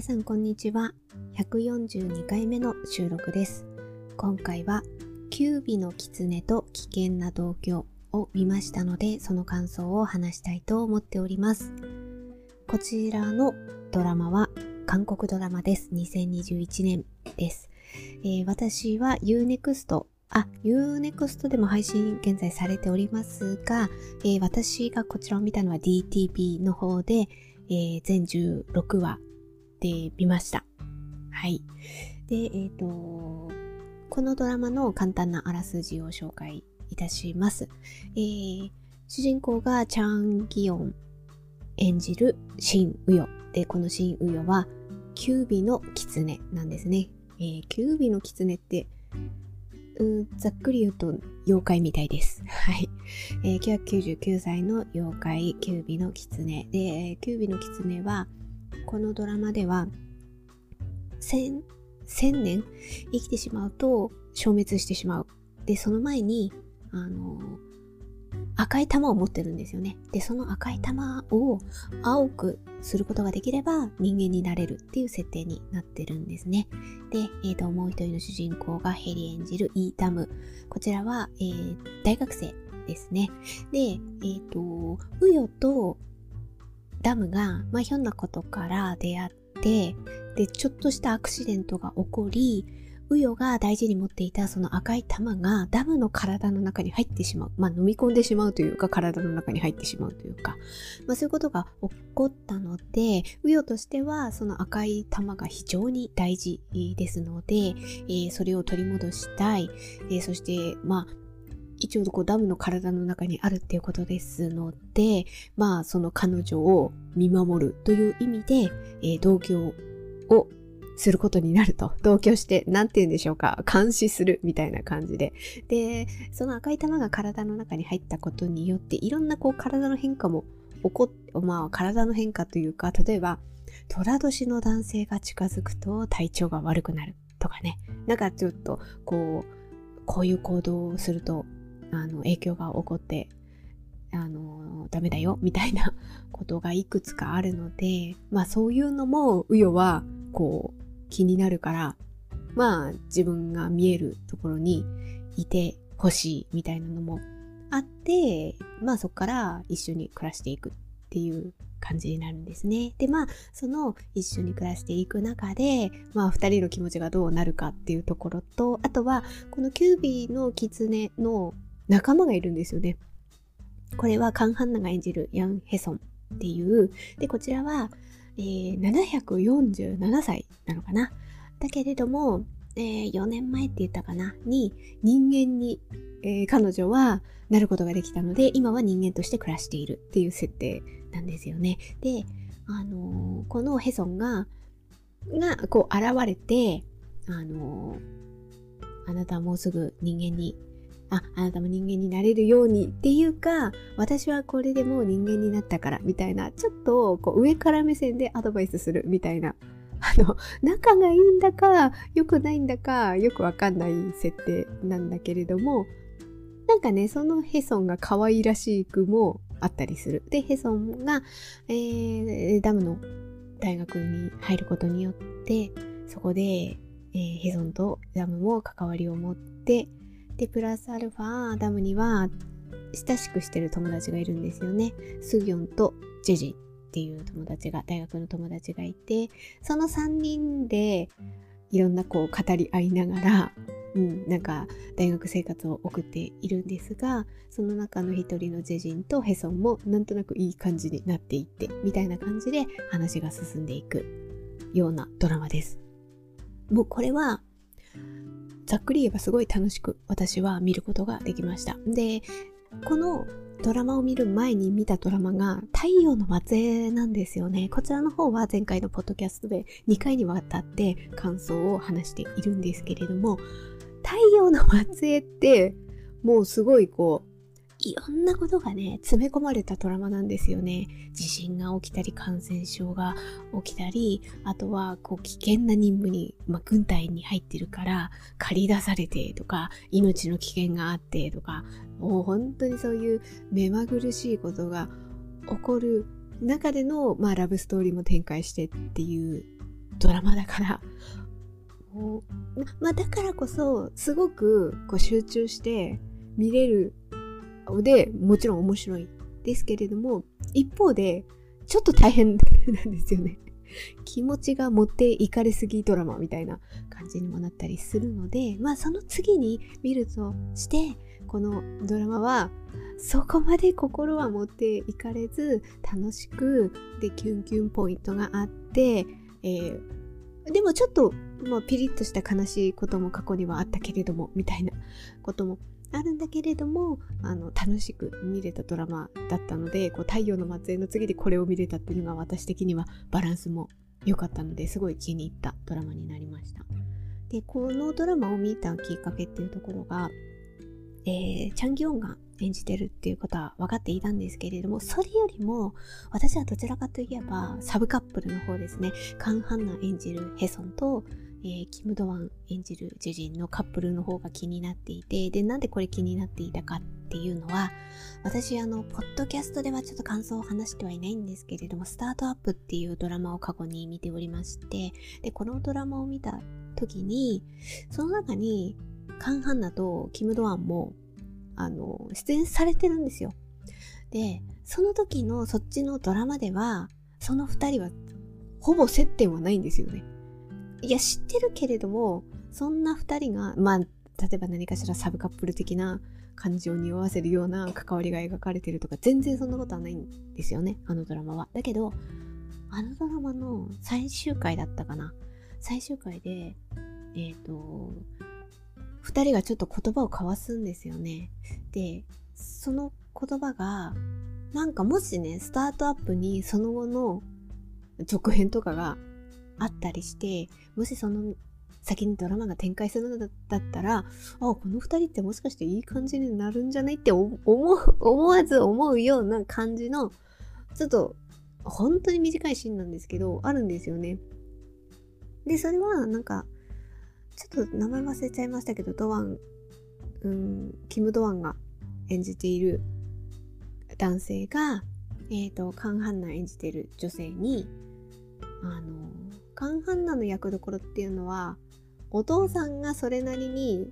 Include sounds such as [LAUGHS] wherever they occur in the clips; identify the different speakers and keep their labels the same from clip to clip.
Speaker 1: 皆さんこんにちは。142回目の収録です。今回はキュービの狐と危険な同居を見ましたのでその感想を話したいと思っております。こちらのドラマは韓国ドラマです。2021年です、えー、私は UNEXT あ、Unext でも配信現在されておりますが、えー、私がこちらを見たのは DTV の方で、えー、全16話で見ました。はい。で、えっ、ー、と、このドラマの簡単なあらすじを紹介いたします。えー、主人公がチャン・ギヨン演じるシン・ウヨ。で、このシン・ウヨは、キュービの狐なんですね。えー、キュービの狐って、うんざっくり言うと妖怪みたいです。[LAUGHS] はい。えー、999歳の妖怪、キュービの狐。で、キュービの狐は、このドラマでは、千、千年？生きてしまうと消滅してしまう。で、その前に、あの赤い玉を持ってるんですよね。で、その赤い玉を青くすることができれば人間になれるっていう設定になってるんですね。で、えー、ともう一人の主人公がヘリ演じるイータム。こちらは、えー、大学生ですね。で、えっ、ー、と、ウヨとダムが、まあ、ひょんなことから出会って、で、ちょっとしたアクシデントが起こり、ウヨが大事に持っていたその赤い玉がダムの体の中に入ってしまう。まあ飲み込んでしまうというか体の中に入ってしまうというか、まあそういうことが起こったので、ウヨとしてはその赤い玉が非常に大事ですので、えー、それを取り戻したい。えー、そしてまあ一応こうダムの体の中にあるっていうことですので、まあその彼女を見守るという意味で、えー、同居をすることになると。同居して、なんて言うんでしょうか。監視するみたいな感じで。で、その赤い玉が体の中に入ったことによって、いろんなこう体の変化も起こっ、まあ体の変化というか、例えば、虎年の男性が近づくと体調が悪くなるとかね。なんかちょっと、こう、こういう行動をすると、あの、影響が起こって、あの、ダメだよ、みたいな [LAUGHS] ことがいくつかあるので、まあそういうのも、ウヨは、こう、気になるから、まあ自分が見えるところにいてほしいみたいなのもあって、まあそこから一緒に暮らしていくっていう感じになるんですね。で、まあ、その一緒に暮らしていく中で、まあ、二人の気持ちがどうなるかっていうところと、あとは、このキュービーの狐の仲間がいるんですよね。これはカンハンナが演じるヤン・ヘソンっていう、で、こちらは、えー、747歳なのかな。だけれども、えー、4年前って言ったかな、に人間に、えー、彼女はなることができたので、今は人間として暮らしているっていう設定なんですよね。で、あのー、このヘソンが、が、こう現れて、あのあなたはもうすぐ人間にあ、あなたも人間になれるようにっていうか、私はこれでもう人間になったからみたいな、ちょっとこう上から目線でアドバイスするみたいな、あの、仲がいいんだか、良くないんだか、よくわかんない設定なんだけれども、なんかね、そのヘソンが可愛らしくもあったりする。で、ヘソンが、えー、ダムの大学に入ることによって、そこで、えー、ヘソンとダムも関わりを持って、で、プラスアルファ、ダムには親しくしてる友達がいるんですよね。スギョンとジェジンっていう友達が、大学の友達がいて、その3人でいろんなこう語り合いながら、うん、なんか大学生活を送っているんですが、その中の一人のジェジンとヘソンもなんとなくいい感じになっていって、みたいな感じで話が進んでいくようなドラマです。もうこれはざっくり言えばすごい楽しく私は見ることができました。で、このドラマを見る前に見たドラマが太陽の末裔なんですよね。こちらの方は前回のポッドキャストで2回にわたって感想を話しているんですけれども、太陽の末裔ってもうすごいこういろんなことがね、詰め込まれたドラマなんですよね。地震が起きたり、感染症が起きたり、あとは、こう、危険な任務に、まあ、軍隊に入ってるから、借り出されてとか、命の危険があってとか、もう本当にそういう目まぐるしいことが起こる中での、まあ、ラブストーリーも展開してっていうドラマだからもうまあだからこそすごくこう集中して見れるでもちろん面白いですけれども一方でちょっと大変なんですよね。[LAUGHS] 気持ちが持っていかれすぎドラマみたいな感じにもなったりするのでまあその次に見るとしてこのドラマはそこまで心は持っていかれず楽しくでキュンキュンポイントがあって、えー、でもちょっと、まあ、ピリッとした悲しいことも過去にはあったけれどもみたいなこともあるんだけれどもあの楽しく見れたドラマだったのでこう太陽の末裔の次でこれを見れたっていうのが私的にはバランスも良かったのですごい気に入ったドラマになりました。でこのドラマを見たきっかけっていうところが、えー、チャンギオンが演じてるっていうことは分かっていたんですけれどもそれよりも私はどちらかといえばサブカップルの方ですねカン・ハンナ演じるヘソンとえー、キム・ドワン演じる主人のカップルの方が気になっていて、で、なんでこれ気になっていたかっていうのは、私、あの、ポッドキャストではちょっと感想を話してはいないんですけれども、スタートアップっていうドラマを過去に見ておりまして、で、このドラマを見た時に、その中に、カン・ハンナとキム・ドワンも、あの、出演されてるんですよ。で、その時のそっちのドラマでは、その二人はほぼ接点はないんですよね。いや、知ってるけれども、そんな二人が、まあ、例えば何かしらサブカップル的な感情を匂わせるような関わりが描かれてるとか、全然そんなことはないんですよね、あのドラマは。だけど、あのドラマの最終回だったかな。最終回で、えっ、ー、と、二人がちょっと言葉を交わすんですよね。で、その言葉が、なんかもしね、スタートアップにその後の続編とかがあったりして、もしその先にドラマが展開するのだったら、あ、この二人ってもしかしていい感じになるんじゃないって思う、思わず思うような感じの、ちょっと、本当に短いシーンなんですけど、あるんですよね。で、それはなんか、ちょっと名前忘れちゃいましたけど、ドワン、うん、キム・ドワンが演じている男性が、え、ー、と、カン・ハンナ演じている女性に、あの、カン・ハンナの役どころっていうのはお父さんがそれなりに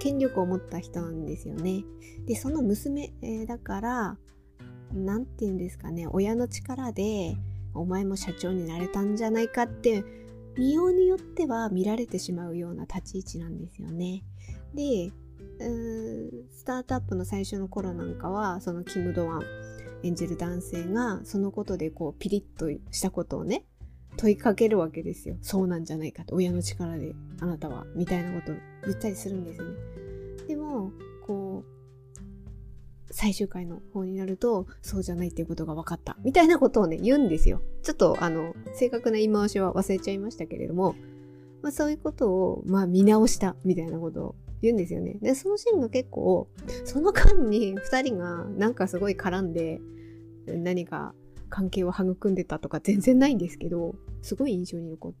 Speaker 1: 権力を持った人なんですよね。でその娘、えー、だから何て言うんですかね親の力でお前も社長になれたんじゃないかって見ようによっては見られてしまうような立ち位置なんですよね。でスタートアップの最初の頃なんかはそのキム・ドワン演じる男性がそのことでこうピリッとしたことをね問いかけるわけですよ。そうなんじゃないかと。親の力であなたは。みたいなことを言ったりするんですよね。でも、こう、最終回の方になると、そうじゃないっていうことが分かった。みたいなことをね、言うんですよ。ちょっと、あの、正確な言い回しは忘れちゃいましたけれども、まあそういうことを、まあ見直した。みたいなことを言うんですよね。で、そのシーンが結構、その間に2人がなんかすごい絡んで、何か関係を育んでたとか全然ないんですけど、すごい印象に残っ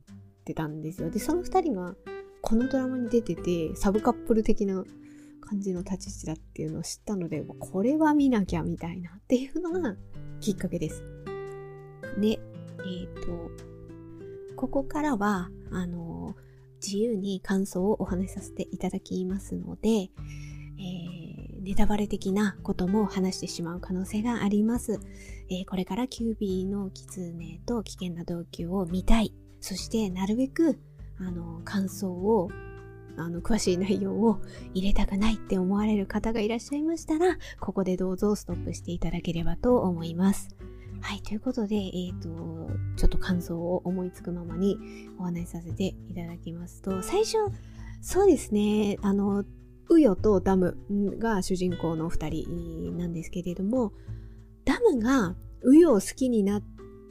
Speaker 1: てたんですよ。で、その2人がこのドラマに出てて、サブカップル的な感じの立ち位置だっていうのを知ったので、これは見なきゃみたいなっていうのがきっかけです。で、えっ、ー、と、ここからは、あの、自由に感想をお話しさせていただきますので、ネタバレ的なことも話してしまう可能性があります。えー、これからキュービーの狐と危険な動機を見たい。そしてなるべく、あの、感想を、あの、詳しい内容を入れたくないって思われる方がいらっしゃいましたら、ここでどうぞストップしていただければと思います。はい、ということで、え、ー、と、ちょっと感想を思いつくままにお話しさせていただきますと、最初、そうですね、あの、ウヨとダムが主人公の二人なんですけれども、ダムがウヨを好きにな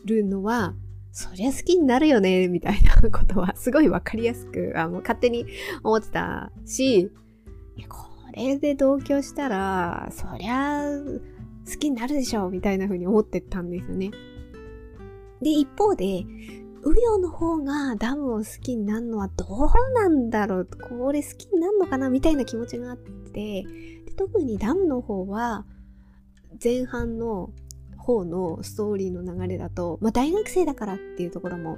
Speaker 1: るのは、そりゃ好きになるよね、みたいなことはすごいわかりやすく、あもう勝手に思ってたし、これで同居したら、そりゃ好きになるでしょう、みたいな風に思ってたんですよね。で、一方で、ウヨの方がダムを好きになるのはどうなんだろう？これ好きになるのかな？みたいな気持ちがあってで特にダムの方は前半の方のストーリーの流れだと、まあ、大学生だからっていうところも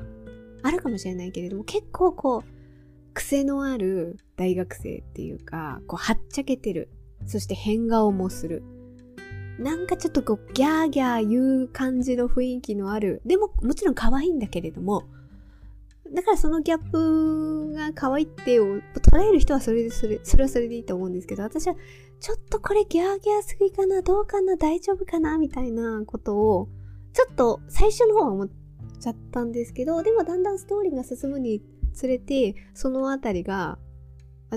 Speaker 1: あるかもしれないけれども、結構こう、癖のある大学生っていうか、こう、はっちゃけてる。そして変顔もする。なんかちょっとこう、ギャーギャー言う感じの雰囲気のある。でも、もちろん可愛いんだけれども、だからそのギャップが可愛いってを捉える人はそれでそれ、それはそれでいいと思うんですけど、私はちょっとこれギャーギャーすぎかなどうかな大丈夫かなみたいなことを、ちょっと最初の方は思っちゃったんですけど、でもだんだんストーリーが進むにつれて、そのあたりが、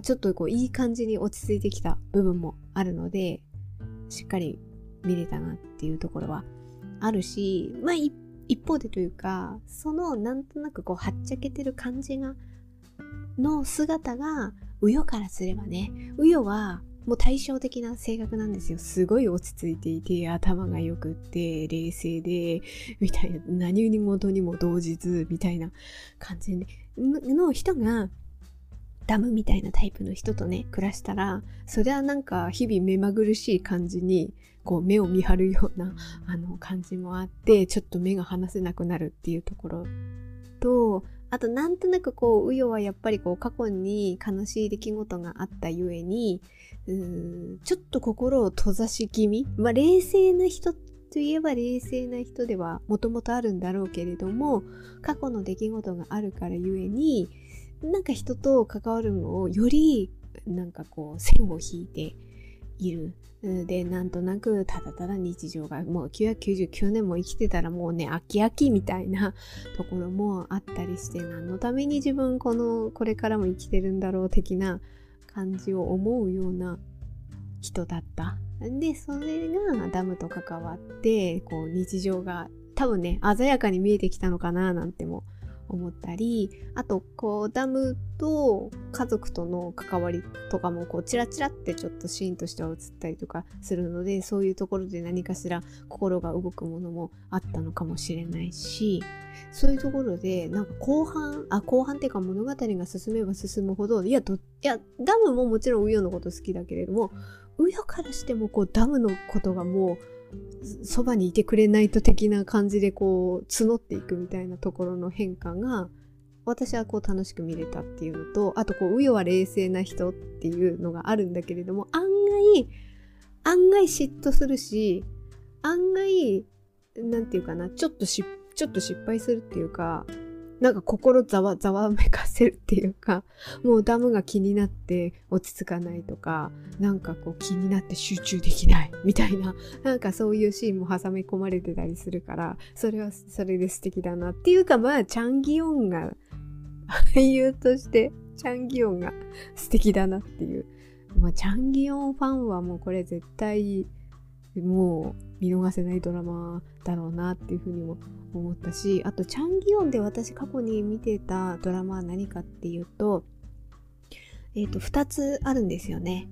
Speaker 1: ちょっとこういい感じに落ち着いてきた部分もあるので、しっかり見れたなっていうところはあるし、まあ一方でというかそのなんとなくこうはっちゃけてる感じがの姿がウヨからすればねウヨはもう対照的な性格なんですよ。すごい落ち着いていて、頭が良くって、冷静で、みたいな、何事にも動じず、みたいな感じの人が、ダムみたいなタイプの人とね、暮らしたら、そりゃなんか日々目まぐるしい感じにこう目を見張るようなあの感じもあってちょっと目が離せなくなるっていうところとあとなんとなくこうウヨはやっぱりこう過去に悲しい出来事があったゆえにうーんちょっと心を閉ざし気味。まあ冷静な人といえば冷静な人ではもともとあるんだろうけれども過去の出来事があるからゆえになんか人と関わるのをよりなんかこう線を引いているで、なんとなくただただ日常がもう999年も生きてたらもうね、飽き飽きみたいなところもあったりして、何のために自分この、これからも生きてるんだろう的な感じを思うような人だった。で、それがダムと関わって、こう日常が多分ね、鮮やかに見えてきたのかななんても思ったりあとこうダムと家族との関わりとかもこうチラチラってちょっとシーンとしては映ったりとかするのでそういうところで何かしら心が動くものもあったのかもしれないしそういうところでなんか後半あ後半っていうか物語が進めば進むほどいやどいやダムももちろんウヨのこと好きだけれどもウヨからしてもこうダムのことがもうそばにいてくれないと的な感じでこう募っていくみたいなところの変化が私はこう楽しく見れたっていうのとあとこうウヨは冷静な人っていうのがあるんだけれども案外案外嫉妬するし案外なんていうかなちょっとしちょっと失敗するっていうかなんか心ざわざわめかせるっていうか、もうダムが気になって落ち着かないとか、なんかこう気になって集中できないみたいな、なんかそういうシーンも挟み込まれてたりするから、それはそれで素敵だなっていうか、まあ、チャンギヨンが、俳優としてチャンギヨンが素敵だなっていう。まあ、チャンギヨンファンはもうこれ絶対、もう見逃せないドラマだろうなっていうふうにも思ったしあとチャンギヨンで私過去に見てたドラマは何かっていうとえ、ー、と2つあるんですよね、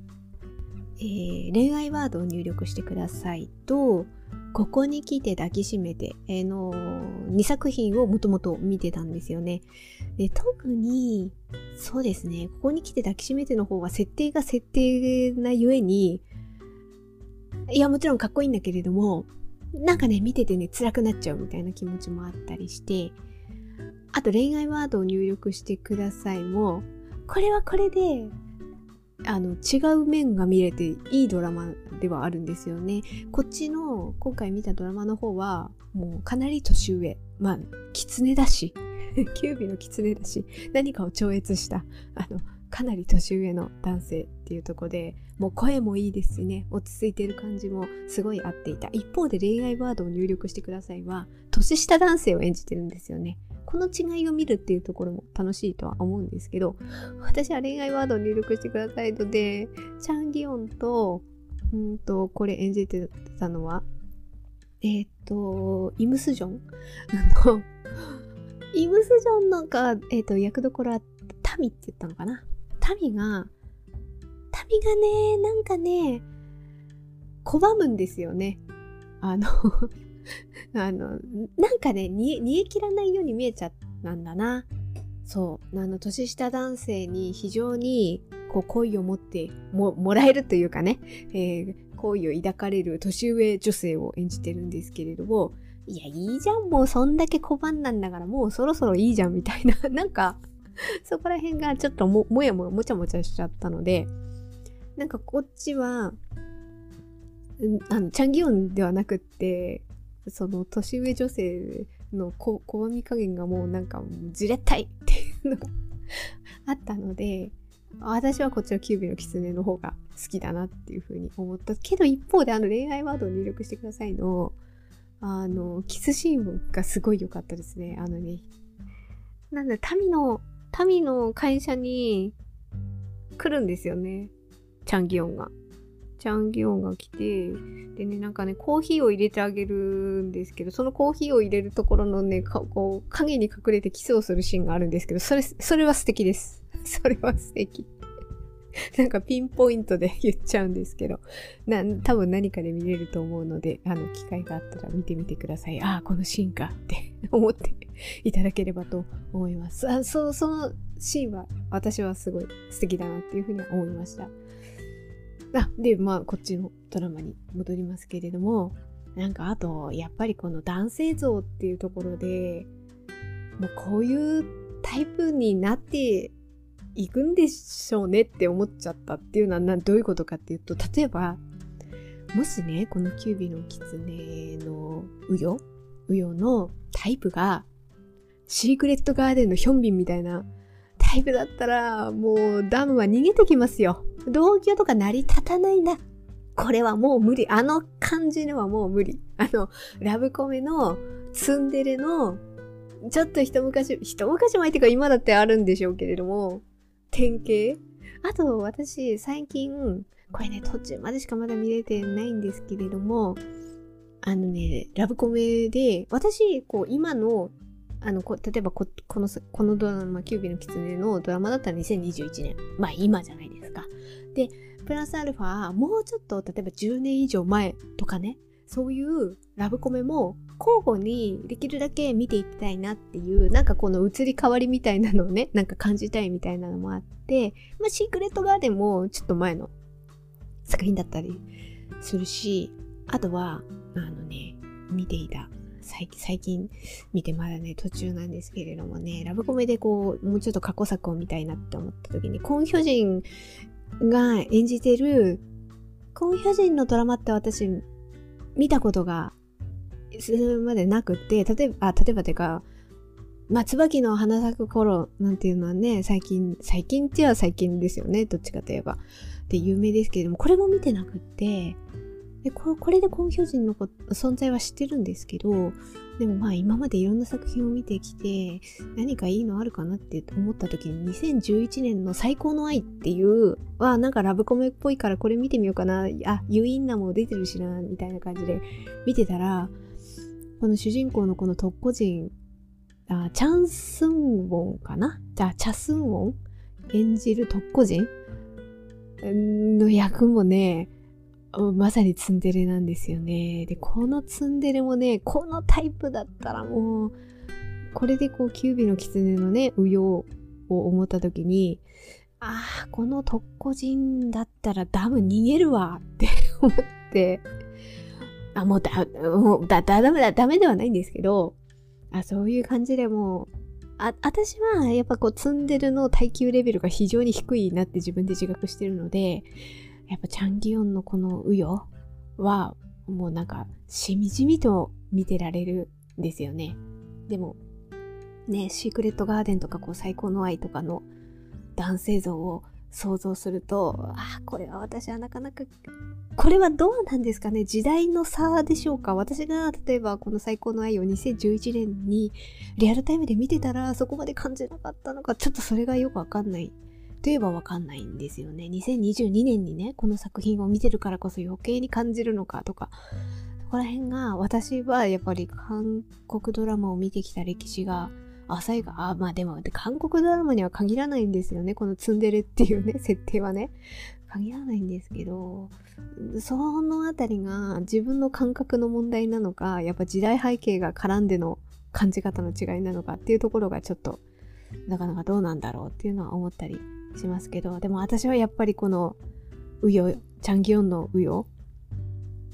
Speaker 1: えー、恋愛ワードを入力してくださいとここに来て抱きしめて、えー、の2作品をもともと見てたんですよね。で特に、そうですね、ここに来て抱きしめての方は設定が設定なゆえに、いや、もちろんかっこいいんだけれども、なんかね、見ててね、辛くなっちゃうみたいな気持ちもあったりして、あと恋愛ワードを入力してくださいも、これはこれで、あの、違う面が見れていいドラマではあるんですよね。こっちの、今回見たドラマの方は、もうかなり年上。まあ、狐だし、[LAUGHS] キュービの狐だし、何かを超越した、あの、かなり年上の男性っていうとこでもう声もいいですしね落ち着いてる感じもすごい合っていた。一方で恋愛ワードを入力してくださいは年下男性を演じてるんですよね。この違いを見るっていうところも楽しいとは思うんですけど私は恋愛ワードを入力してくださいのでチャンギヨンとうんとこれ演じてたのはえっ、ー、とイムスジョン。のイムスジョンのが、えっ、ー、と役どころはタミって言ったのかな？民が、民がね、なんかね、拒むんですよね。あの [LAUGHS] あの、なんかね、煮え切らないように見えちゃったんだな。そう。あの、年下男性に非常に、こう、恋を持っても、もらえるというかね、えー、恋を抱かれる年上女性を演じてるんですけれども、いや、いいじゃん、もうそんだけ拒んだんだから、もうそろそろいいじゃん、みたいな、[LAUGHS] なんか、そこら辺がちょっとも、もやもやもちゃもちゃしちゃったので、なんかこっちは、あの、チャンギヨンではなくって、その年上女性のこ拒み加減がもうなんかじれったいっていうのがあったので、私はこっちのキュービの狐の方が好きだなっていうふうに思った。けど一方であの恋愛ワードを入力してくださいのあのキスシーンがすごい良かったですねあのね。なんだ民の民の会社に来るんですよね。チャンギオンがチャンギオンが来てでねなんかねコーヒーを入れてあげるんですけどそのコーヒーを入れるところのねこう影に隠れてキスをするシーンがあるんですけどそれそれは素敵です [LAUGHS] それは素敵。[LAUGHS] なんかピンポイントで言っちゃうんですけど、な、多分何かで見れると思うので、あの、機会があったら見てみてください。ああ、このシーンかって思っていただければと思います。あそう、そのシーンは私はすごい素敵だなっていうふうに思いました。あ、で、まあ、こっちのドラマに戻りますけれども、なんかあと、やっぱりこの男性像っていうところで、もうこういうタイプになって行くんでしょうねって思っちゃったっていうのはどういうことかっていうと例えばもしねこのキュービの狐のウヨウヨのタイプがシークレットガーデンのヒョンビンみたいなタイプだったらもうダムは逃げてきますよ。同居とか成り立たないな。これはもう無理。あの感じではもう無理。あの、ラブコメのツンデレのちょっと一昔、一昔前っていうか今だってあるんでしょうけれども、典型あと私最近これね途中までしかまだ見れてないんですけれどもあのねラブコメで私こう今のあのこ例えばここのこのドラマ「キュービの狐」のドラマだったら2021年まあ今じゃないですか。でプラスアルファもうちょっと例えば10年以上前とかね。そういうラブコメも交互にできるだけ見ていきたいなっていう、なんかこの移り変わりみたいなのをね、[LAUGHS] なんか感じたいみたいなのもあって、まあ、シークレットガーデンもちょっと前の作品だったりするし、あとは、あのね、見ていた最近、見てまだね、途中なんですけれどもね、ラブコメでこう、もうちょっと過去作を見たいなって思った時に、コンヒョジンが演じてる、コンヒョジンのドラマって私見たことがするまでなくて、例えば、あ、例えばてか、まあ、椿の花咲く頃なんていうのはね、最近、最近っては最近ですよね、どっちかといえば。で、有名ですけれども、これも見てなくって、でこれでコンヒョジンの存在は知ってるんですけど、でもまあ今までいろんな作品を見てきて、何かいいのあるかなって思った時に、2011年の最高の愛っていう、はなんかラブコメっぽいからこれ見てみようかな、あ、ユインナも出てるしな、みたいな感じで見てたら、この主人公のこの特攻人、あチャンスンウォンかな？じゃあ、チャスンウォン演じる特攻人の役もね、まさにツンデレなんですよね。で、このツンデレもね、このタイプだったらもう、これでこう、キュービの狐のね、右用を思った時に、ああ、この特攻人だったらダム逃げるわって思って、あ、もうだ、もうだ、だ、ダメだ、ダメではないんですけど、あ、そういう感じでもう、あ、私はやっぱこう、ツンデレの耐久レベルが非常に低いなって自分で自覚してるので、やっぱチャンギヨンのこのウヨはもうなんかしみじみと見てられるんですよね。でもね、シークレットガーデンとかこう最高の愛とかの男性像を想像すると、あ、これは私はなかなか、これはどうなんですかね？時代の差でしょうか？私が例えばこの最高の愛を2011年にリアルタイムで見てたらそこまで感じなかったのか、ちょっとそれがよくわかんないといえばわかんないんですよね。2022年にね、この作品を見てるからこそ余計に感じるのかとか、そこら辺が私はやっぱり韓国ドラマを見てきた歴史が浅いが、あ、まあでも、韓国ドラマには限らないんですよね。このツンデレっていうね、設定はね。限らないんですけど、そのあたりが自分の感覚の問題なのか、やっぱ時代背景が絡んでの感じ方の違いなのかっていうところがちょっと、なかなかどうなんだろうっていうのは思ったりしますけど、でも私はやっぱりこの、ウヨ、チャンギヨンのウヨ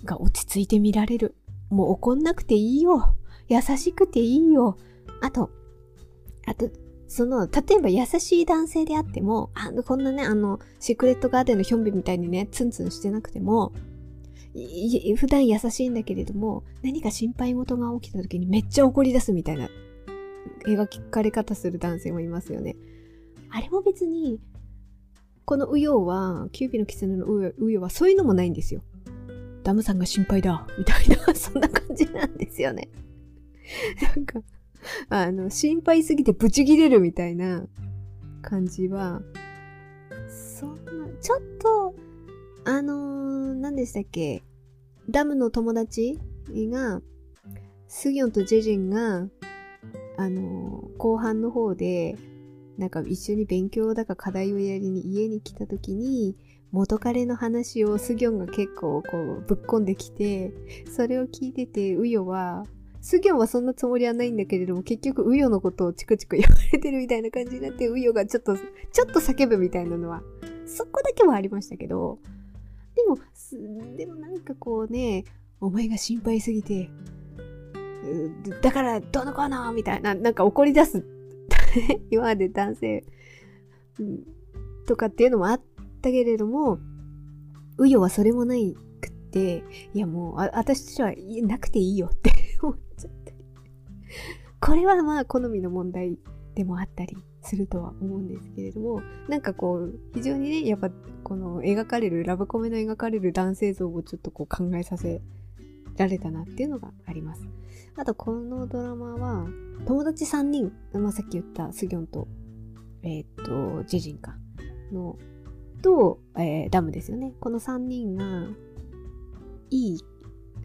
Speaker 1: が落ち着いて見られる。もう怒んなくていいよ。優しくていいよ。あと、あと、その、例えば優しい男性であっても、あの、こんなね、あの、シークレットガーデンのヒョンビみたいにね、ツンツンしてなくても、普段優しいんだけれども、何か心配事が起きた時にめっちゃ怒り出すみたいな描かれ方する男性もいますよね。あれも別に、このウヨウは、キューピーの狐のウヨウはそういうのもないんですよ。ダムさんが心配だ、みたいな、[LAUGHS] そんな感じなんですよね。なんか、あの、心配すぎてブチギレるみたいな感じは、そんな、ちょっと、あのー、何でしたっけダムの友達が、スギョンとジェジンが、あのー、後半の方で、なんか一緒に勉強だか課題をやりに家に来た時に、元彼の話をスギョンが結構こうぶっこんできて、それを聞いてて、ウヨは、スギョンはそんなつもりはないんだけれども、結局ウヨのことをチクチク言われてるみたいな感じになって、ウヨがちょっと、ちょっと叫ぶみたいなのは、そこだけはありましたけど、でも、でもなんかこうね、お前が心配すぎて、だからどうのこうのみたいな、なんか怒り出す。[LAUGHS] 今まで男性、とかっていうのもあったけれども、ウヨはそれもないくって、いやもう、あ私としてはなくていいよって [LAUGHS] 思っちゃったり。これはまあ好みの問題でもあったりするとは思うんですけれども、なんかこう、非常にね、やっぱこの描かれる、ラブコメの描かれる男性像をちょっとこう考えさせられたなっていうのがあります。あとこのドラマは、友達3人、まあ、さっき言ったスギョンと、えー、っと、ジェジンか、の、と、えー、ダムですよね。この3人が、いい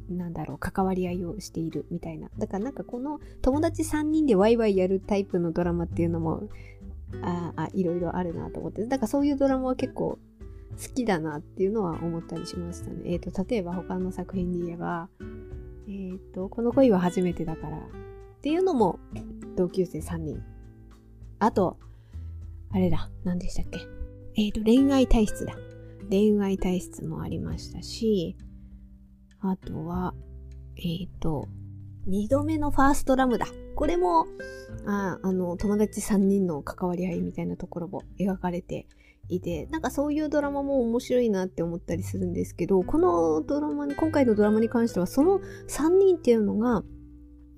Speaker 1: なんだろう、関わり合いをしているみたいな。だからなんかこの友達3人でワイワイやるタイプのドラマっていうのも、ああ、いろいろあるなと思って。だからそういうドラマは結構好きだなっていうのは思ったりしましたね。えっ、ー、と、例えば他の作品で言えば、えっ、と、この恋は初めてだからっていうのも同級生3人。あと、あれだ、何でしたっけ？えっ、と、恋愛体質だ。恋愛体質もありましたし、あとは、えっ、と、二度目のファーストラムだ。これも、ああの、友達3人の関わり合いみたいなところも描かれていて、なんかそういうドラマも面白いなって思ったりするんですけど、このドラマに、今回のドラマに関しては、その3人っていうのが、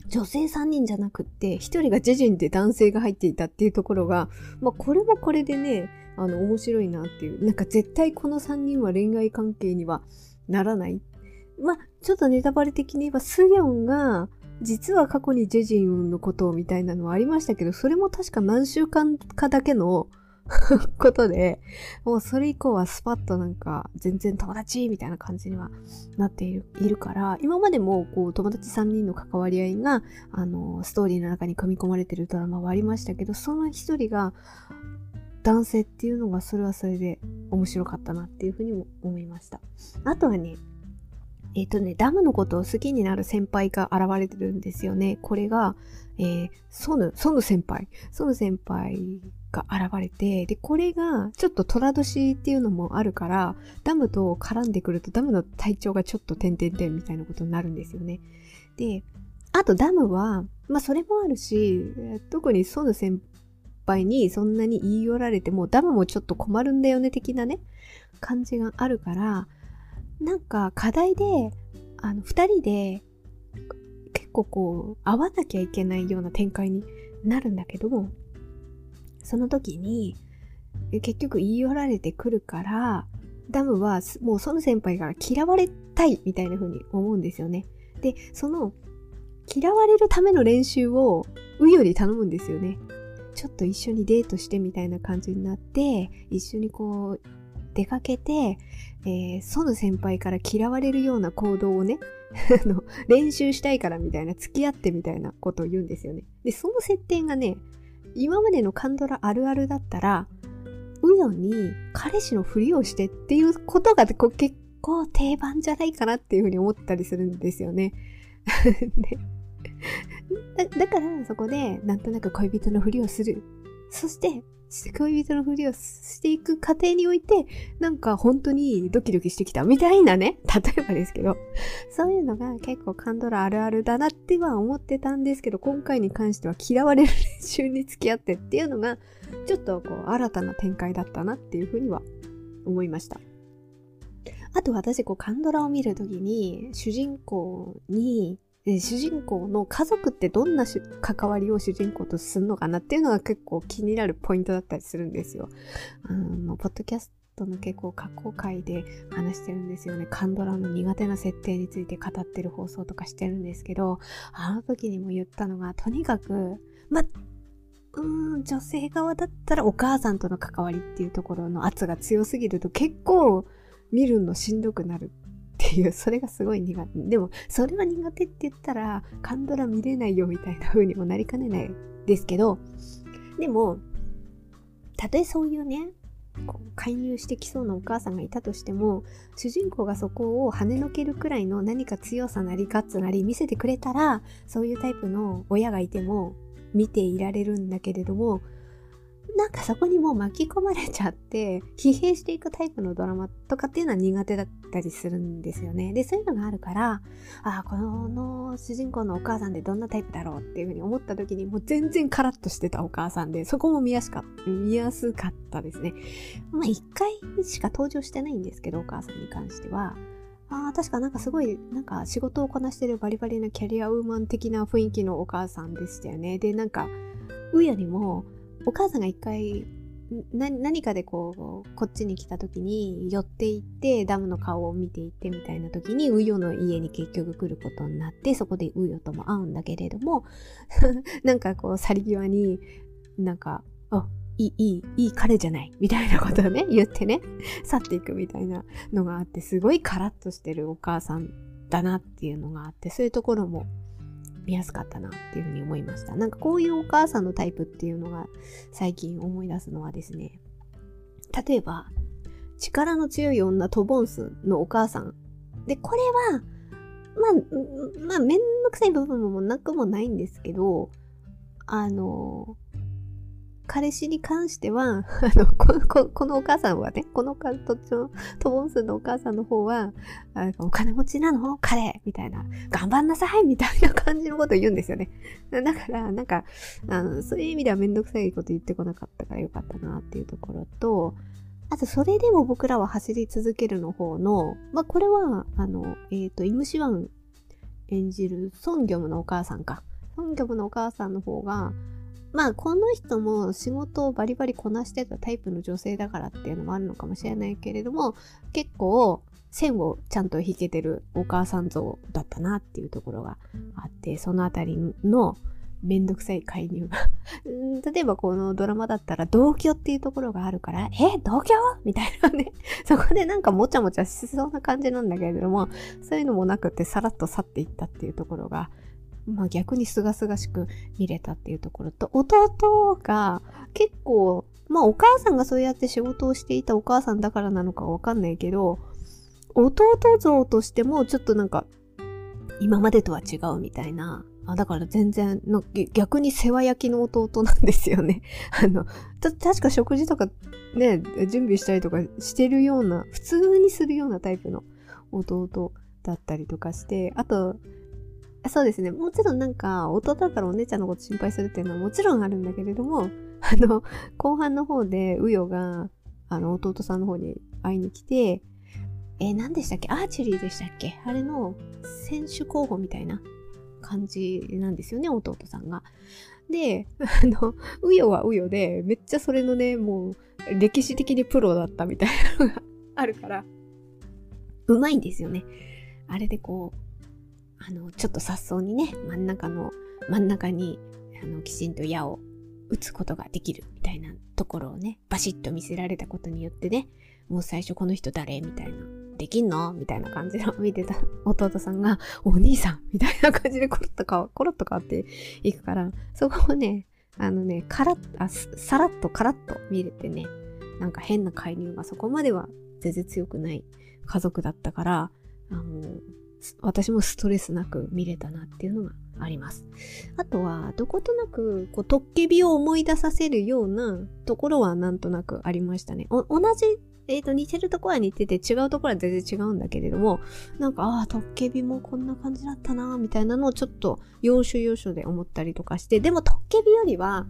Speaker 1: 女性3人じゃなくって、1人がジェジンで男性が入っていたっていうところが、まあこれもこれでね、あの面白いなっていう。なんか絶対この3人は恋愛関係にはならないまあ、ちょっとネタバレ的に言えば、スギョンが、実は過去にジェジンのことをみたいなのはありましたけど、それも確か何週間かだけの [LAUGHS] ことで、もうそれ以降はスパッとなんか全然友達みたいな感じにはなっているから、今までもこう友達3人の関わり合いが、あの、ストーリーの中に組み込まれてるドラマはありましたけど、その一人が男性っていうのがそれはそれで面白かったなっていうふうにも思いました。あとはね、えっ、ー、とね、ダムのことを好きになる先輩が現れてるんですよね。これが、えー、ソヌ、ソヌ先輩。ソヌ先輩が現れて、で、これが、ちょっと虎年っていうのもあるから、ダムと絡んでくると、ダムの体調がちょっと点々点みたいなことになるんですよね。で、あとダムは、まあそれもあるし、特にソヌ先輩にそんなに言い寄られても、ダムもちょっと困るんだよね的なね、感じがあるから、なんか課題で、あの、二人で構こう、会わなきゃいけないような展開になるんだけど、その時に、結局言い寄られてくるから、ダムはもうその先輩から嫌われたいみたいな風に思うんですよね。で、その嫌われるための練習をウヨに頼むんですよね。ちょっと一緒にデートしてみたいな感じになって、一緒にこう出かけて、えー、ソヌ先輩から嫌われるような行動をね、[LAUGHS] 練習したいからみたいな、付き合ってみたいなことを言うんですよね。で、その設定がね、今までのカンドラあるあるだったら、ウヨに彼氏のふりをしてっていうことがこう結構定番じゃないかなっていうふうに思ったりするんですよね。[LAUGHS] だだからそこでなんとなく恋人のふりをする。そして恋人のふりをしていく過程において、なんか本当にドキドキしてきたみたいなね、[LAUGHS] 例えばですけど、そういうのが結構カンドラあるあるだなっては思ってたんですけど、今回に関しては嫌われる練習に付き合ってっていうのが、ちょっとこう新たな展開だったなっていうふうには思いました。あと私、こう、カンドラを見るときに、主人公に、主人公の家族ってどんな関わりを主人公とするのかなっていうのが結構気になるポイントだったりするんですよ。あの、ポッドキャストの結構過去回で話してるんですよね。カンドラの苦手な設定について語ってる放送とかしてるんですけど、あの時にも言ったのが、とにかく、ま、うん、女性側だったらお母さんとの関わりっていうところの圧が強すぎると結構見るのしんどくなるっていう、それがすごい苦手。でも、それは苦手って言ったら、カンドラ見れないよみたいな風にもなりかねないですけど、でも、たとえそういうね、こう介入してきそうなお母さんがいたとしても主人公がそこを跳ねのけるくらいの何か強さなりガッツなり見せてくれたらそういうタイプの親がいても見ていられるんだけれどもなんかそこにもう巻き込まれちゃって、疲弊していくタイプのドラマとかっていうのは苦手だったりするんですよね。で、そういうのがあるから、ああ、この主人公のお母さんでどんなタイプだろうっていうふうに思った時に、もう全然カラッとしてたお母さんで、そこも見やすか見やすかったですね。まあ、一回しか登場してないんですけど、お母さんに関しては。あ、確かなんかすごい、なんか仕事をこなしてるバリバリなキャリアウーマン的な雰囲気のお母さんでしたよね。で、なんか、うやにも、お母さんが一回何かでこうこっちに来た時に寄っていってダムの顔を見ていってみたいな時にウヨの家に結局来ることになってそこでウヨとも会うんだけれども [LAUGHS] なんかこう去り際になんかあいい、いい、いい彼じゃない、みたいなことをね、[LAUGHS] 言ってね、去っていくみたいなのがあって、すごいカラッとしてるお母さんだなっていうのがあって、そういうところも見やすかったなっていうふうに思いました。なんかこういうお母さんのタイプっていうのが最近思い出すのはですね、例えば、力の強い女トボンスのお母さん。で、これは、まあ、まあ、めんどくさい部分もなくもないんですけど、あの、彼氏に関しては、[LAUGHS] あの、こここのお母さんはね、このかとちょ、トボンスのお母さんの方は、あお金持ちなの？彼みたいな。頑張んなさいみたいな感じのこと言うんですよね。だから、なんか、あのそういう意味ではめんどくさいこと言ってこなかったからよかったなっていうところと、あと、それでも僕らは走り続けるの方の、まあ、これは、あの、えっ、ー、と、イムシワン演じるソンギョムのお母さんか。ソンギョムのお母さんの方が、まあこの人も仕事をバリバリこなしてたタイプの女性だからっていうのもあるのかもしれないけれども結構線をちゃんと引けてるお母さん像だったなっていうところがあってそのあたりのめんどくさい介入が [LAUGHS] 例えばこのドラマだったら同居っていうところがあるから、え、同居？みたいなね。[LAUGHS] そこでなんかもちゃもちゃしそうな感じなんだけれども、そういうのもなくてさらっと去っていったっていうところが、まあ逆に清々しく見れたっていうところと、弟が結構、まあお母さんがそうやって仕事をしていたお母さんだからなのかわかんないけど、弟像としてもちょっとなんか、今までとは違うみたいな。あだから全然の、逆に世話焼きの弟なんですよね。[LAUGHS] あの、た、確か食事とかね、準備したりとかしてるような、普通にするようなタイプの弟だったりとかして、あと、そうですね。もちろんなんか、弟だからお姉ちゃんのこと心配するっていうのはもちろんあるんだけれども、[LAUGHS] あの、後半の方で、ウヨが、あの、弟さんの方に会いに来て、えー、何でしたっけ？アーチェリーでしたっけ？あれの選手候補みたいな感じなんですよね、弟さんが。で、あの、ウヨはウヨで、めっちゃそれのね、もう、歴史的にプロだったみたいなのがあるから、うまいんですよね。あれでこう、あの、ちょっと雑草にね、真ん中の、真ん中に、あの、きちんと矢を打つことができるみたいなところをね、バシッと見せられたことによってね、もう最初この人誰みたいな。できんのみたいな感じの見てた [LAUGHS] 弟さんが、お兄さんみたいな感じでコロッとか、コロッと変わっていくから、そこをね、あのね、カラッ、あ、さらっとカラッと見れてね、なんか変な介入がそこまでは全然強くない家族だったから、あの、私もストレスなく見れたなっていうのがあります。あとは、どことなく、こう、トッケビを思い出させるようなところはなんとなくありましたね。同じ、えっ、ー、と、似てるところは似てて、違うところは全然違うんだけれども、なんか、ああ、トッケビもこんな感じだったな、みたいなのをちょっと、要所要所で思ったりとかして、でもトッケビよりは、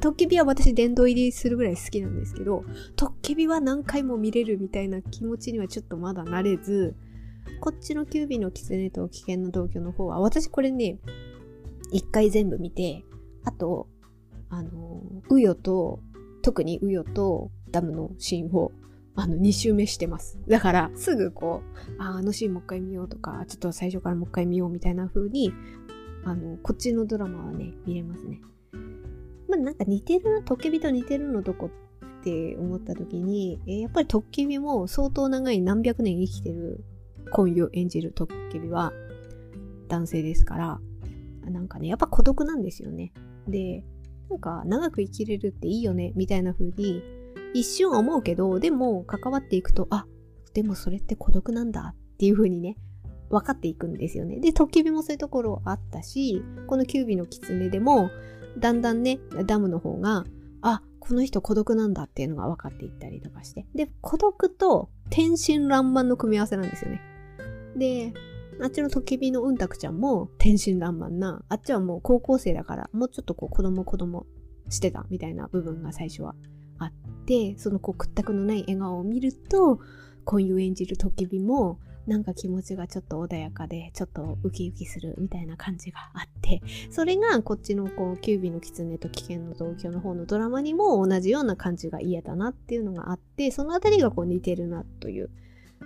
Speaker 1: トッケビは私殿堂入りするぐらい好きなんですけど、トッケビは何回も見れるみたいな気持ちにはちょっとまだ慣れず、こっちのキュービの狐と危険な同居の方は、私これね、一回全部見て、あと、あの、ウヨと、特にウヨとダムのシーンを、あの、2周目してます。だから、すぐこう、あ、あのシーンもう一回見ようとか、ちょっと最初からもう一回見ようみたいな風に、あの、こっちのドラマはね、見れますね。まあ、なんか似てる、トケビと似てるのどこって思った時に、えー、やっぱりトッケビも相当長い何百年生きてるコンユ演じるトッケビは男性ですから、なんかね、やっぱ孤独なんですよね。で、なんか長く生きれるっていいよね、みたいな風に一瞬思うけど、でも関わっていくと、あ、でもそれって孤独なんだっていう風にね、分かっていくんですよね。で、トッケビもそういうところあったし、このキュービの狐でも、だんだんね、ダムの方が、あ、この人孤独なんだっていうのが分かっていったりとかして。で、孤独と天真爛漫の組み合わせなんですよね。で、あっちのトキビのうんたくちゃんも天真爛漫な、あっちはもう高校生だから、もうちょっとこう子供子供してたみたいな部分が最初はあって、そのこう屈託のない笑顔を見ると、こういう演じるトキビもなんか気持ちがちょっと穏やかで、ちょっとウキウキするみたいな感じがあって、それがこっちのこう、キュービの狐と危険の同居の方のドラマにも同じような感じが嫌だなっていうのがあって、そのあたりがこう似てるなという。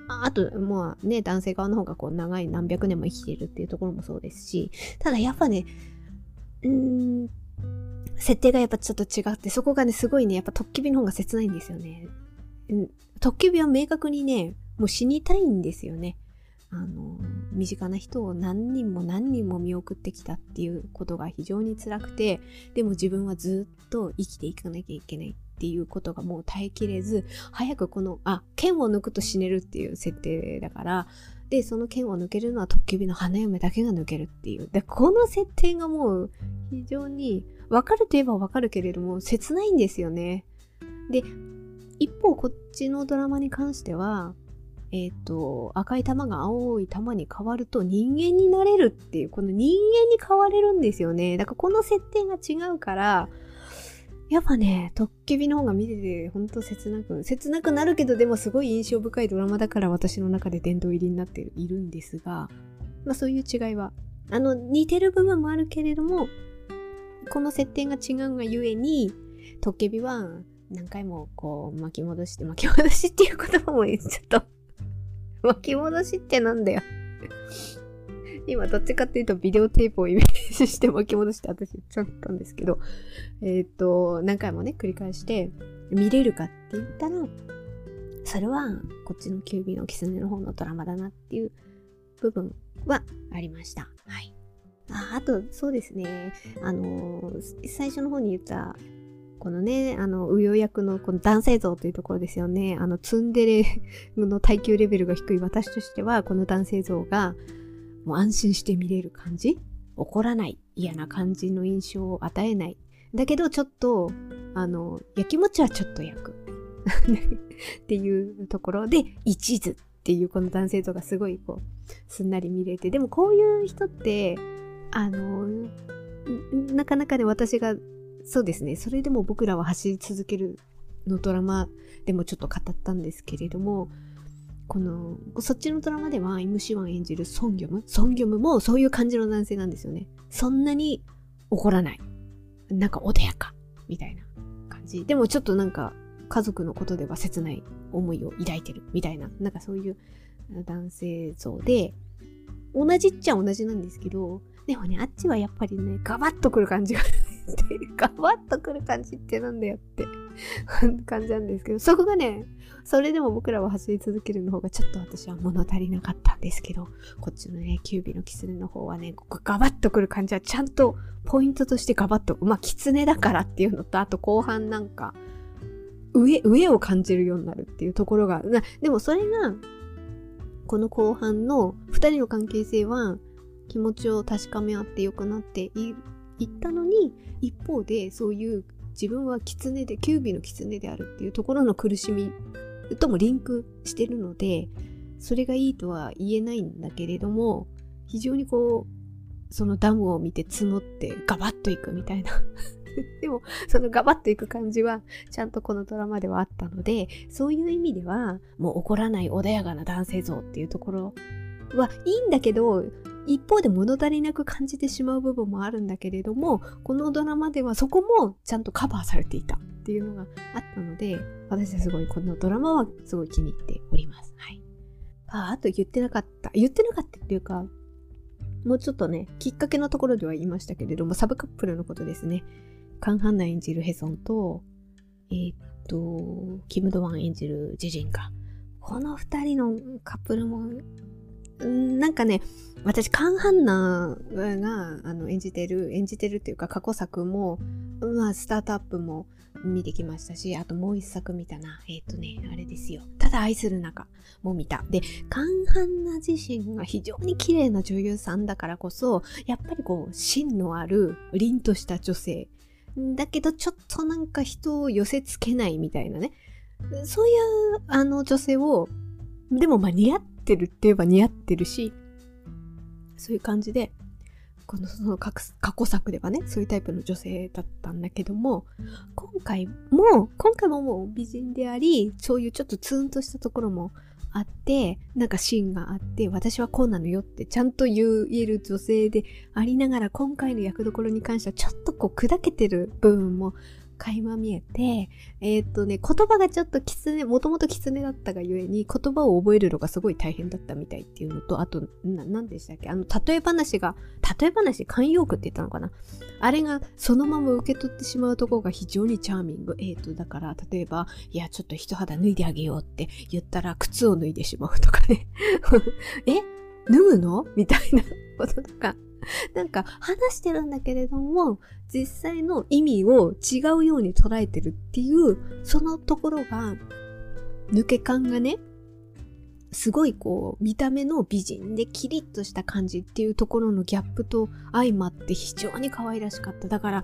Speaker 1: あと、まあね、男性側の方がこう長い何百年も生きているっていうところもそうですし、ただやっぱね、うーん、設定がやっぱちょっと違って、そこがね、すごいね、やっぱトッキビの方が切ないんですよね。トッキビは明確にね、もう死にたいんですよね。あの、身近な人を何人も何人も見送ってきたっていうことが非常に辛くて、でも自分はずっと生きていかなきゃいけないっていうことがもう耐えきれず、早くこの、あ、剣を抜くと死ねるっていう設定だから、で、その剣を抜けるのはトッケビの花嫁だけが抜けるっていう。で、この設定がもう非常にわかるといえばわかるけれども、切ないんですよね。で、一方こっちのドラマに関しては、えっ、ー、と、赤い玉が青い玉に変わると人間になれるっていう、この人間に変われるんですよね。だからこの設定が違うから、やっぱね、トッケビの方が見てて、ほんと切なく、切なくなるけど、でもすごい印象深いドラマだから私の中で殿堂入りになっているんですが、まあそういう違いは、あの、似てる部分もあるけれども、この設定が違うがゆえに、トッケビは何回もこう巻き戻して、巻き戻しっていう言葉もちょっと巻き戻しってなんだよ。今どっちかっていうとビデオテープをイメージして巻き戻して私言っちゃったんですけど、えっ、ー、と、何回もね、繰り返して見れるかって言ったら、それはこっちのキュービーのキツネの方のドラマだなっていう部分はありました。はい。ああと、そうですね。あのー、最初の方に言ったこのね、あの、ウヨ役のこの男性像というところですよね。あの、ツンデレの耐久レベルが低い私としては、この男性像が、もう安心して見れる感じ？怒らない、嫌な感じの印象を与えない。だけど、ちょっと、あの、やきもちはちょっと焼く。[LAUGHS] っていうところで、一途っていうこの男性像がすごいこう、すんなり見れて。でもこういう人って、あの、なかなかね、私がそうですね。それでも僕らは走り続けるのドラマでもちょっと語ったんですけれども、この、そっちのドラマでは MC1 演じるソンギョムソンギョムもそういう感じの男性なんですよね。そんなに怒らない。なんか穏やか。みたいな感じ。でもちょっとなんか家族のことでは切ない思いを抱いてる。みたいな。なんかそういう男性像で、同じっちゃ同じなんですけど、でもね、あっちはやっぱりね、ガバッとくる感じが [LAUGHS] ガバッとくる感じってなんだよって [LAUGHS] 感じなんですけど、そこがね、それでも僕らは走り続けるの方がちょっと私は物足りなかったんですけど、こっちのね、キュービのキツネの方はね、ここガバッとくる感じはちゃんとポイントとしてガバッと、まあキツネだからっていうのと、あと後半なんか、上、上を感じるようになるっていうところが、でもそれが、この後半の2人の関係性は気持ちを確かめ合って良くなっていったのに一方でそういう自分は狐でキュービの狐であるっていうところの苦しみともリンクしてるのでそれがいいとは言えないんだけれども非常にこうそのダムを見て募ってガバッといくみたいな。[LAUGHS] でもそのガバッといく感じはちゃんとこのドラマではあったのでそういう意味ではもう怒らない穏やかな男性像っていうところはいいんだけど一方で物足りなく感じてしまう部分もあるんだけれどもこのドラマではそこもちゃんとカバーされていた。っていうのがあったので私はすごいこのドラマはすごい気に入っております。はい。ああと言ってなかった。言ってなかったっていうかもうちょっとね、きっかけのところでは言いましたけれども、サブカップルのことですね。カン・ハンナ演じるヘソンと、えー、っと、キム・ドワン演じるジジンか。この二人のカップルも、んなんかね、私、カン・ハンナがあの演じてる、演じてるっていうか過去作も、まあ、スタートアップも見てきましたし、あともう一作見たな。えっ、ー、とね、あれですよ。ただ愛する中も見た。で、カン・ハンナ自身が非常に綺麗な女優さんだからこそ、やっぱりこう、芯のある、凛とした女性だけどちょっとなんか人を寄せつけないみたいなね。そういうあの女性を、でもまあ似合ってるって言えば似合ってるし、そういう感じで、このその過去作ではね、そういうタイプの女性だったんだけども、今回も、今回ももう美人であり、そういうちょっとツーンとしたところもあって、なんかシーンがあって、私はこうなのよってちゃんと言える女性でありながら、今回の役どころに関してはちょっとこう砕けてる部分も垣間見えて、えー、っとね、言葉がちょっときつね、もともときつねだったがゆえに、言葉を覚えるのがすごい大変だったみたいっていうのと、あと、な、なんでしたっけ？あの、例え話が、例え話、慣用句って言ったのかな？あれがそのまま受け取ってしまうところが非常にチャーミング。えー、っと、だから、例えば、いや、ちょっと一肌脱いであげようって言ったら、靴を脱いでしまうとかね。[LAUGHS] え？脱ぐの？みたいなこととか。[LAUGHS] なんか話してるんだけれども、実際の意味を違うように捉えてるっていう、そのところが、抜け感がね、すごいこう、見た目の美人でキリッとした感じっていうところのギャップと相まって非常に可愛らしかった。だから、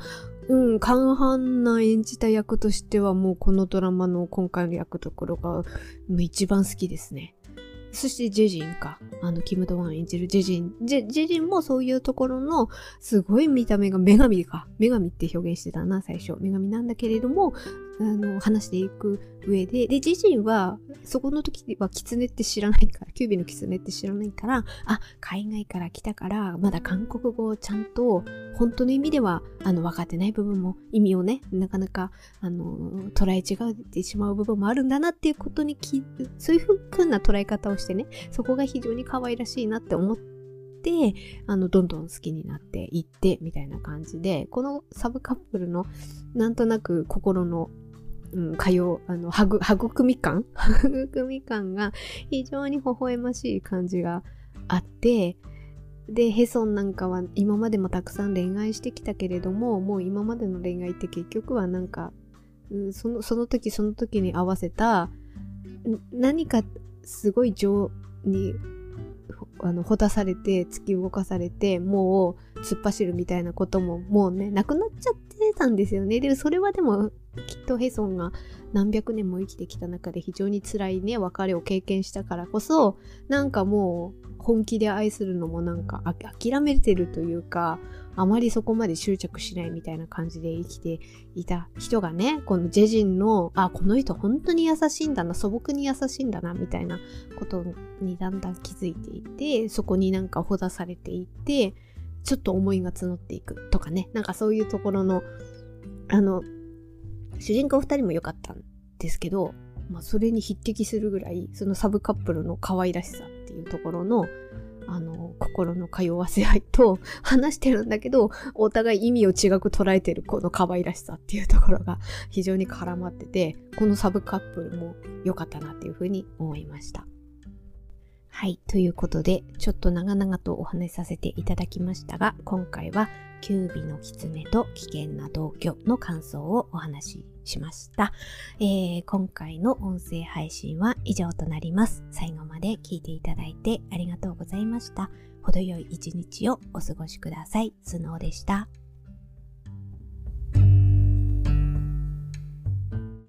Speaker 1: うん、カンハンナ演じた役としてはもうこのドラマの今回の役どころが一番好きですね。そしてジェジンか。あの、キム・ドワン演じるジェジン。ジェジェジンもそういうところの、すごい見た目が女神か。女神って表現してたな、最初。女神なんだけれども、あの、話していく上で、で、自身は、そこの時は狐って知らないから、キュービの狐って知らないから、あ、海外から来たから、まだ韓国語をちゃんと、本当の意味では、あの、分かってない部分も、意味をね、なかなか、あの、捉え違えてしまう部分もあるんだなっていうことにき、そういうふうな捉え方をしてね、そこが非常に可愛らしいなって思って、あの、どんどん好きになっていって、みたいな感じで、このサブカップルの、なんとなく心のうん、通う、あの、はぐ、育み感育 [LAUGHS] み感が非常に微笑ましい感じがあって、で、ヘソンなんかは今までもたくさん恋愛してきたけれども、もう今までの恋愛って結局はなんか、うん、その、その時その時に合わせた、何かすごい情に、あの、ほたされて、突き動かされて、もう突っ走るみたいなことももうね、なくなっちゃってたんですよね。で、それはでもきっとヘソンが何百年も生きてきた中で非常に辛いね別れを経験したからこそなんかもう本気で愛するのもなんか諦めてるというかあまりそこまで執着しないみたいな感じで生きていた人がねこのジェジンのあこの人本当に優しいんだな素朴に優しいんだなみたいなことにだんだん気づいていてそこになんかほだされていってちょっと思いが募っていくとかねなんかそういうところのあの主人公2人も良かったんですけど、まあ、それに匹敵するぐらいそのサブカップルの可愛らしさっていうところのあの心の通わせ合いと話してるんだけどお互い意味を違く捉えてるこの可愛らしさっていうところが非常に絡まっててこのサブカップルも良かったなっていうふうに思いました。はい。ということで、ちょっと長々とお話しさせていただきましたが、今回は、キュービの狐と危険な同居の感想をお話ししました、えー、今回の音声配信は以上となります。最後まで聞いていただいてありがとうございました。程よい一日をお過ごしください。スノーでした。